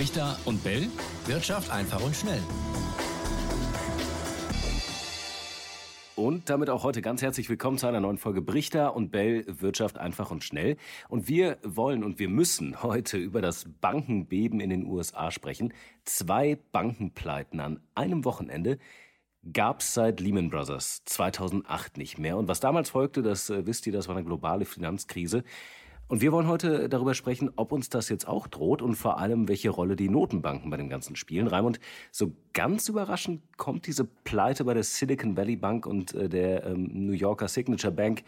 Brichter und Bell. Wirtschaft einfach und schnell. Und damit auch heute ganz herzlich willkommen zu einer neuen Folge Brichter und Bell Wirtschaft einfach und schnell. Und wir wollen und wir müssen heute über das Bankenbeben in den USA sprechen. Zwei Bankenpleiten an einem Wochenende gab es seit Lehman Brothers 2008 nicht mehr. Und was damals folgte, das äh, wisst ihr, das war eine globale Finanzkrise. Und wir wollen heute darüber sprechen, ob uns das jetzt auch droht und vor allem, welche Rolle die Notenbanken bei dem Ganzen spielen. Raimund, so ganz überraschend kommt diese Pleite bei der Silicon Valley Bank und äh, der ähm, New Yorker Signature Bank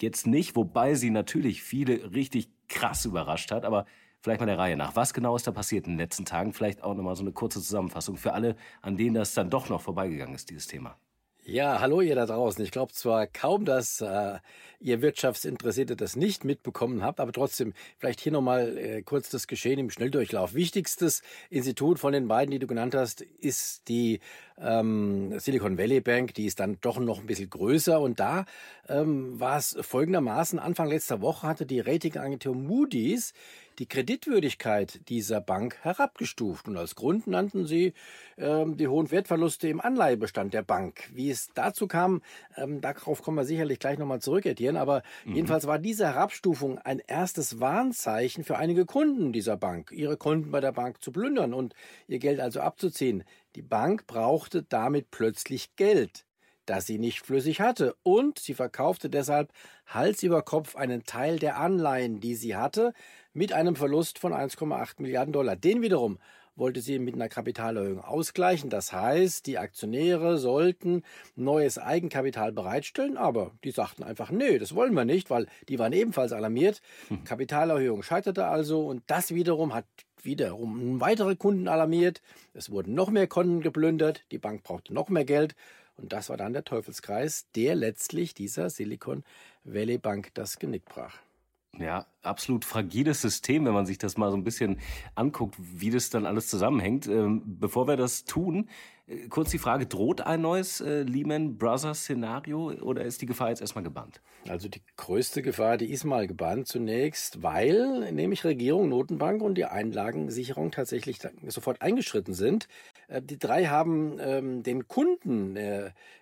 jetzt nicht, wobei sie natürlich viele richtig krass überrascht hat, aber vielleicht mal der Reihe nach. Was genau ist da passiert in den letzten Tagen? Vielleicht auch nochmal so eine kurze Zusammenfassung für alle, an denen das dann doch noch vorbeigegangen ist, dieses Thema. Ja, hallo ihr da draußen. Ich glaube zwar kaum, dass äh, ihr Wirtschaftsinteressierte das nicht mitbekommen habt, aber trotzdem vielleicht hier nochmal äh, kurz das Geschehen im Schnelldurchlauf. Wichtigstes Institut von den beiden, die du genannt hast, ist die ähm, Silicon Valley Bank. Die ist dann doch noch ein bisschen größer und da ähm, war es folgendermaßen. Anfang letzter Woche hatte die Ratingagentur Moody's die Kreditwürdigkeit dieser Bank herabgestuft. Und als Grund nannten sie ähm, die hohen Wertverluste im Anleihebestand der Bank. Wie es dazu kam, ähm, darauf kommen wir sicherlich gleich nochmal zurück, Etienne. Aber mhm. jedenfalls war diese Herabstufung ein erstes Warnzeichen für einige Kunden dieser Bank, ihre Kunden bei der Bank zu plündern und ihr Geld also abzuziehen. Die Bank brauchte damit plötzlich Geld das sie nicht flüssig hatte, und sie verkaufte deshalb Hals über Kopf einen Teil der Anleihen, die sie hatte, mit einem Verlust von 1,8 Milliarden Dollar. Den wiederum wollte sie mit einer Kapitalerhöhung ausgleichen. Das heißt, die Aktionäre sollten neues Eigenkapital bereitstellen, aber die sagten einfach, nee, das wollen wir nicht, weil die waren ebenfalls alarmiert. Hm. Kapitalerhöhung scheiterte also und das wiederum hat wiederum weitere Kunden alarmiert. Es wurden noch mehr Konten geplündert, die Bank brauchte noch mehr Geld und das war dann der Teufelskreis, der letztlich dieser Silicon Valley Bank das Genick brach. Ja, absolut fragiles System, wenn man sich das mal so ein bisschen anguckt, wie das dann alles zusammenhängt. Ähm, bevor wir das tun, äh, kurz die Frage, droht ein neues äh, Lehman Brothers Szenario oder ist die Gefahr jetzt erstmal gebannt? Also die größte Gefahr, die ist mal gebannt zunächst, weil nämlich Regierung, Notenbank und die Einlagensicherung tatsächlich sofort eingeschritten sind. Äh, die drei haben ähm, den Kunden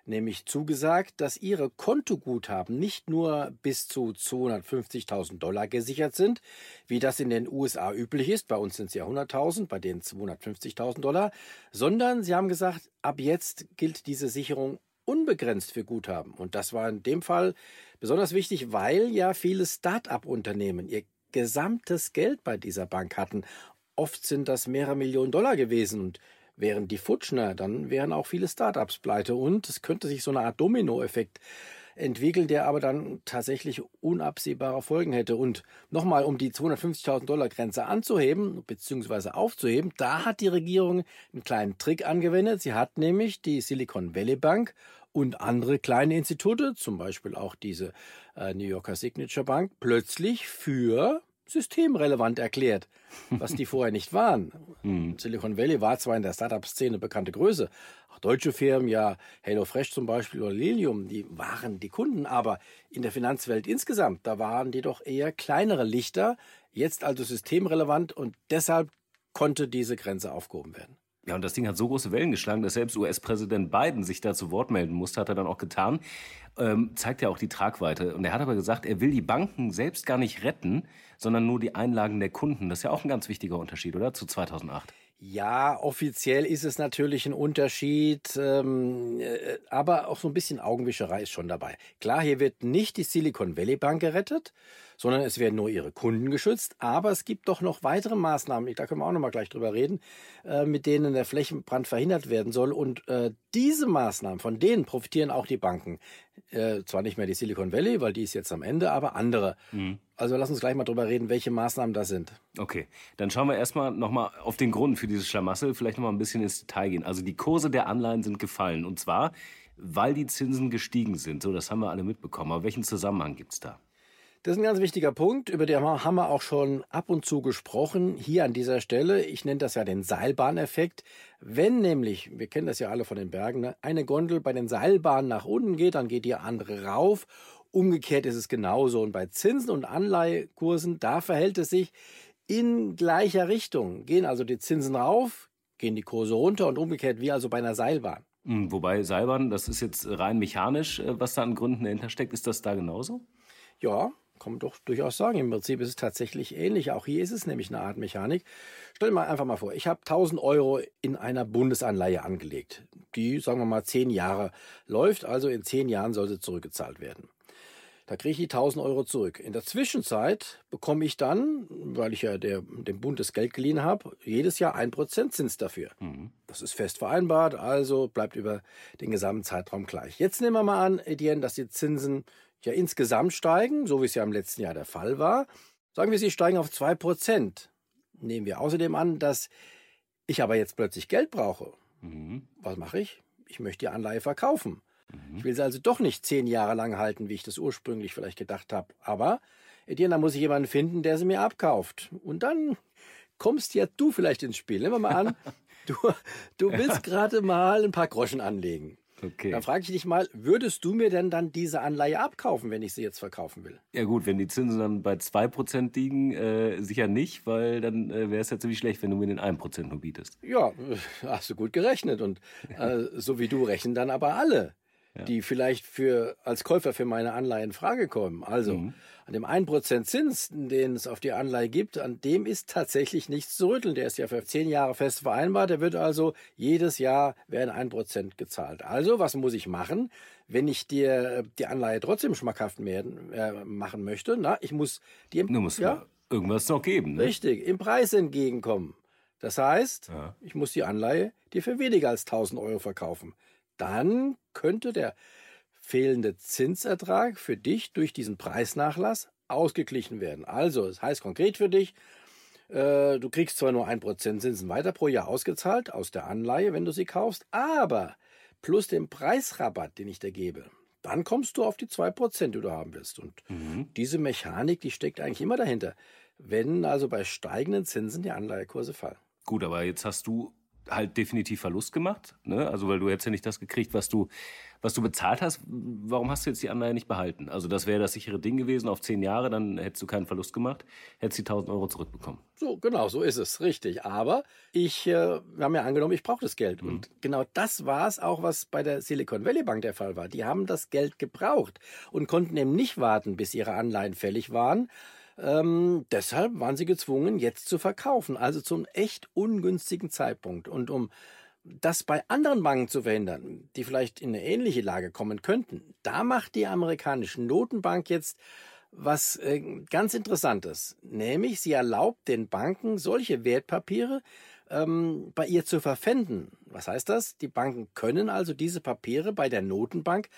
nämlich zugesagt, dass ihre Kontoguthaben nicht nur bis zu 250.000 Dollar gesichert sind, wie das in den USA üblich ist, bei uns sind es ja 100.000, bei denen 250.000 Dollar, sondern sie haben gesagt, ab jetzt gilt diese Sicherung unbegrenzt für Guthaben. Und das war in dem Fall besonders wichtig, weil ja viele Start-up-Unternehmen ihr gesamtes Geld bei dieser Bank hatten. Oft sind das mehrere Millionen Dollar gewesen und wären die Futschner, dann wären auch viele Startups pleite und es könnte sich so eine Art Dominoeffekt entwickeln, der aber dann tatsächlich unabsehbare Folgen hätte. Und nochmal, um die 250.000 Dollar Grenze anzuheben bzw. aufzuheben, da hat die Regierung einen kleinen Trick angewendet. Sie hat nämlich die Silicon Valley Bank und andere kleine Institute, zum Beispiel auch diese äh, New Yorker Signature Bank, plötzlich für systemrelevant erklärt, was die vorher nicht waren. Hm. Silicon Valley war zwar in der Startup-Szene bekannte Größe, auch deutsche Firmen, ja HelloFresh zum Beispiel oder Lilium, die waren die Kunden, aber in der Finanzwelt insgesamt, da waren die doch eher kleinere Lichter, jetzt also systemrelevant und deshalb konnte diese Grenze aufgehoben werden. Ja, und das Ding hat so große Wellen geschlagen, dass selbst US-Präsident Biden sich da zu Wort melden musste, hat er dann auch getan. Ähm, zeigt ja auch die Tragweite. Und er hat aber gesagt, er will die Banken selbst gar nicht retten, sondern nur die Einlagen der Kunden. Das ist ja auch ein ganz wichtiger Unterschied, oder? Zu 2008. Ja, offiziell ist es natürlich ein Unterschied, ähm, äh, aber auch so ein bisschen Augenwischerei ist schon dabei. Klar, hier wird nicht die Silicon Valley Bank gerettet, sondern es werden nur ihre Kunden geschützt. Aber es gibt doch noch weitere Maßnahmen, da können wir auch noch mal gleich drüber reden, äh, mit denen der Flächenbrand verhindert werden soll. Und äh, diese Maßnahmen, von denen profitieren auch die Banken. Äh, zwar nicht mehr die Silicon Valley, weil die ist jetzt am Ende, aber andere. Mhm. Also lass uns gleich mal drüber reden, welche Maßnahmen das sind. Okay, dann schauen wir erstmal nochmal auf den Grund für dieses Schlamassel, vielleicht nochmal ein bisschen ins Detail gehen. Also die Kurse der Anleihen sind gefallen und zwar, weil die Zinsen gestiegen sind. So, das haben wir alle mitbekommen. Aber welchen Zusammenhang gibt es da? Das ist ein ganz wichtiger Punkt, über den haben wir auch schon ab und zu gesprochen, hier an dieser Stelle. Ich nenne das ja den Seilbahneffekt. Wenn nämlich, wir kennen das ja alle von den Bergen, ne, eine Gondel bei den Seilbahnen nach unten geht, dann geht die andere rauf. Umgekehrt ist es genauso. Und bei Zinsen und Anleihekursen, da verhält es sich in gleicher Richtung. Gehen also die Zinsen rauf, gehen die Kurse runter und umgekehrt wie also bei einer Seilbahn. Hm, wobei Seilbahn, das ist jetzt rein mechanisch, äh, was da an Gründen dahinter steckt. Ist das da genauso? Ja, kann man doch durchaus sagen. Im Prinzip ist es tatsächlich ähnlich. Auch hier ist es nämlich eine Art Mechanik. Stell dir mal einfach mal vor, ich habe 1000 Euro in einer Bundesanleihe angelegt, die, sagen wir mal, zehn Jahre läuft. Also in zehn Jahren soll sie zurückgezahlt werden. Da kriege ich die 1000 Euro zurück. In der Zwischenzeit bekomme ich dann, weil ich ja der, dem Bund das Geld geliehen habe, jedes Jahr ein Prozent Zins dafür. Mhm. Das ist fest vereinbart, also bleibt über den gesamten Zeitraum gleich. Jetzt nehmen wir mal an, Etienne, dass die Zinsen ja insgesamt steigen, so wie es ja im letzten Jahr der Fall war. Sagen wir, sie steigen auf zwei Prozent. Nehmen wir außerdem an, dass ich aber jetzt plötzlich Geld brauche. Mhm. Was mache ich? Ich möchte die Anleihe verkaufen. Ich will sie also doch nicht zehn Jahre lang halten, wie ich das ursprünglich vielleicht gedacht habe. Aber, Etienne, da muss ich jemanden finden, der sie mir abkauft. Und dann kommst ja du vielleicht ins Spiel. Nehmen wir mal an, du, du willst gerade mal ein paar Groschen anlegen. Okay. Dann frage ich dich mal, würdest du mir denn dann diese Anleihe abkaufen, wenn ich sie jetzt verkaufen will? Ja gut, wenn die Zinsen dann bei 2% liegen, äh, sicher nicht, weil dann äh, wäre es ja ziemlich schlecht, wenn du mir den 1% nur bietest. Ja, hast du gut gerechnet. Und äh, so wie du rechnen dann aber alle die vielleicht für, als Käufer für meine Anleihe in Frage kommen. Also mhm. an dem 1% Zins, den es auf die Anleihe gibt, an dem ist tatsächlich nichts zu rütteln. Der ist ja für zehn Jahre fest vereinbart. Der wird also jedes Jahr werden 1% gezahlt. Also was muss ich machen, wenn ich dir die Anleihe trotzdem schmackhaft werden, äh, machen möchte? Na, ich muss dir du musst ja, irgendwas noch geben. Ne? Richtig, im Preis entgegenkommen. Das heißt, ja. ich muss die Anleihe dir für weniger als 1000 Euro verkaufen dann könnte der fehlende Zinsertrag für dich durch diesen Preisnachlass ausgeglichen werden. Also, das heißt konkret für dich, äh, du kriegst zwar nur ein Prozent Zinsen weiter pro Jahr ausgezahlt aus der Anleihe, wenn du sie kaufst, aber plus den Preisrabatt, den ich dir gebe, dann kommst du auf die zwei Prozent, die du haben willst. Und mhm. diese Mechanik, die steckt eigentlich immer dahinter. Wenn also bei steigenden Zinsen die Anleihekurse fallen. Gut, aber jetzt hast du halt definitiv Verlust gemacht. Ne? Also weil du hättest ja nicht das gekriegt, was du, was du bezahlt hast. Warum hast du jetzt die Anleihe nicht behalten? Also das wäre das sichere Ding gewesen auf zehn Jahre, dann hättest du keinen Verlust gemacht, hättest die 1000 Euro zurückbekommen. So, genau, so ist es, richtig. Aber ich, äh, wir haben ja angenommen, ich brauche das Geld. Mhm. Und genau das war es auch, was bei der Silicon Valley Bank der Fall war. Die haben das Geld gebraucht und konnten eben nicht warten, bis ihre Anleihen fällig waren ähm, deshalb waren sie gezwungen, jetzt zu verkaufen, also zum echt ungünstigen Zeitpunkt. Und um das bei anderen Banken zu verhindern, die vielleicht in eine ähnliche Lage kommen könnten, da macht die amerikanische Notenbank jetzt was äh, ganz Interessantes. Nämlich, sie erlaubt den Banken solche Wertpapiere ähm, bei ihr zu verpfänden. Was heißt das? Die Banken können also diese Papiere bei der Notenbank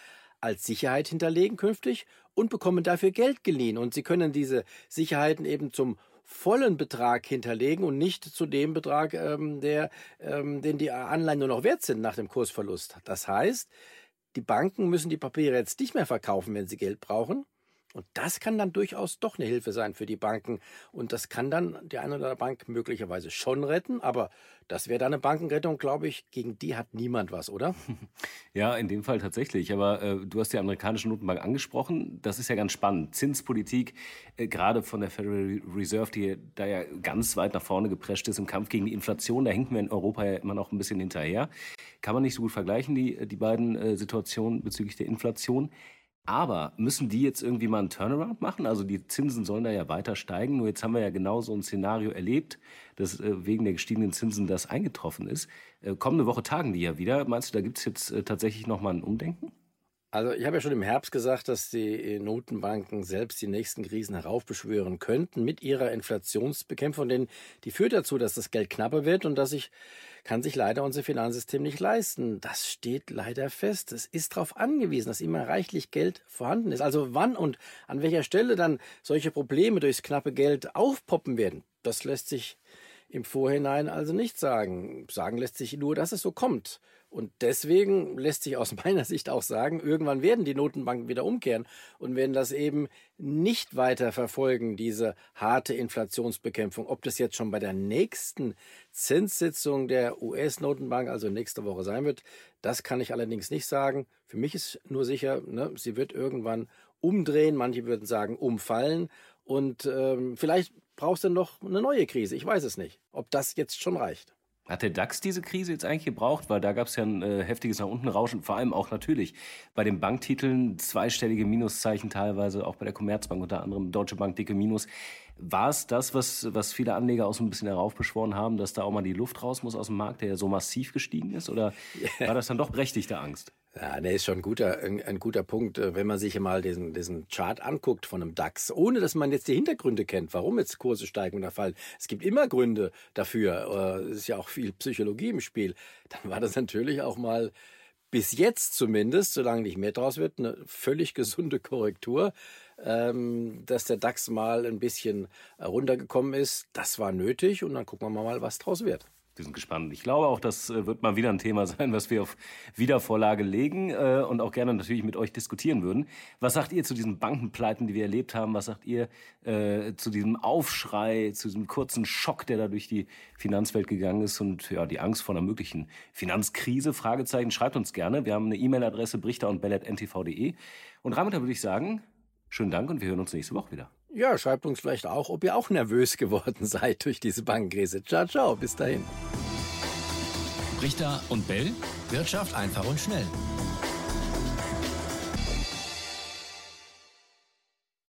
als Sicherheit hinterlegen künftig und bekommen dafür Geld geliehen. Und sie können diese Sicherheiten eben zum vollen Betrag hinterlegen und nicht zu dem Betrag, ähm, der, ähm, den die Anleihen nur noch wert sind nach dem Kursverlust. Das heißt, die Banken müssen die Papiere jetzt nicht mehr verkaufen, wenn sie Geld brauchen, und das kann dann durchaus doch eine Hilfe sein für die Banken. Und das kann dann die eine oder andere Bank möglicherweise schon retten. Aber das wäre dann eine Bankenrettung, glaube ich. Gegen die hat niemand was, oder? Ja, in dem Fall tatsächlich. Aber äh, du hast die amerikanische Notenbank angesprochen. Das ist ja ganz spannend. Zinspolitik, äh, gerade von der Federal Reserve, die da ja ganz weit nach vorne geprescht ist im Kampf gegen die Inflation. Da hinken wir in Europa ja immer noch ein bisschen hinterher. Kann man nicht so gut vergleichen, die, die beiden äh, Situationen bezüglich der Inflation. Aber müssen die jetzt irgendwie mal einen Turnaround machen? Also die Zinsen sollen da ja weiter steigen. Nur jetzt haben wir ja genau so ein Szenario erlebt, dass äh, wegen der gestiegenen Zinsen das eingetroffen ist. Äh, kommende Woche tagen die ja wieder. Meinst du, da gibt es jetzt äh, tatsächlich nochmal ein Umdenken? Also ich habe ja schon im Herbst gesagt, dass die Notenbanken selbst die nächsten Krisen heraufbeschwören könnten mit ihrer Inflationsbekämpfung, denn die führt dazu, dass das Geld knapper wird und dass sich kann sich leider unser Finanzsystem nicht leisten. Das steht leider fest. Es ist darauf angewiesen, dass immer reichlich Geld vorhanden ist. Also wann und an welcher Stelle dann solche Probleme durchs knappe Geld aufpoppen werden, das lässt sich im Vorhinein also nicht sagen. Sagen lässt sich nur, dass es so kommt. Und deswegen lässt sich aus meiner Sicht auch sagen, irgendwann werden die Notenbanken wieder umkehren und werden das eben nicht weiter verfolgen, diese harte Inflationsbekämpfung. Ob das jetzt schon bei der nächsten Zinssitzung der US-Notenbank, also nächste Woche sein wird, das kann ich allerdings nicht sagen. Für mich ist nur sicher, ne, sie wird irgendwann umdrehen. Manche würden sagen umfallen. Und ähm, vielleicht brauchst du noch eine neue Krise. Ich weiß es nicht, ob das jetzt schon reicht. Hat der DAX diese Krise jetzt eigentlich gebraucht? Weil da gab es ja ein äh, heftiges nach unten Rauschen, vor allem auch natürlich bei den Banktiteln zweistellige Minuszeichen teilweise, auch bei der Commerzbank unter anderem, Deutsche Bank dicke Minus. War es das, was, was viele Anleger auch so ein bisschen heraufbeschworen haben, dass da auch mal die Luft raus muss aus dem Markt, der ja so massiv gestiegen ist? Oder war das dann doch berechtigte Angst? Ja, der ist schon ein guter, ein, ein, guter Punkt, äh, wenn man sich mal diesen, diesen Chart anguckt von einem DAX, ohne dass man jetzt die Hintergründe kennt, warum jetzt Kurse steigen oder fallen. Es gibt immer Gründe dafür. Äh, es ist ja auch viel Psychologie im Spiel. Dann war das natürlich auch mal bis jetzt zumindest, solange nicht mehr draus wird, eine völlig gesunde Korrektur. Ähm, dass der DAX mal ein bisschen runtergekommen ist, das war nötig und dann gucken wir mal, was draus wird. Wir sind gespannt. Ich glaube auch, das äh, wird mal wieder ein Thema sein, was wir auf Wiedervorlage legen äh, und auch gerne natürlich mit euch diskutieren würden. Was sagt ihr zu diesen Bankenpleiten, die wir erlebt haben? Was sagt ihr äh, zu diesem Aufschrei, zu diesem kurzen Schock, der da durch die Finanzwelt gegangen ist und ja, die Angst vor einer möglichen Finanzkrise? Fragezeichen. Schreibt uns gerne. Wir haben eine E-Mail-Adresse brichter und bellet.ntv.de. Und damit würde ich sagen, schönen Dank und wir hören uns nächste Woche wieder. Ja, schreibt uns vielleicht auch, ob ihr auch nervös geworden seid durch diese Bankenkrise. Ciao, ciao, bis dahin. Richter und Bell, Wirtschaft einfach und schnell.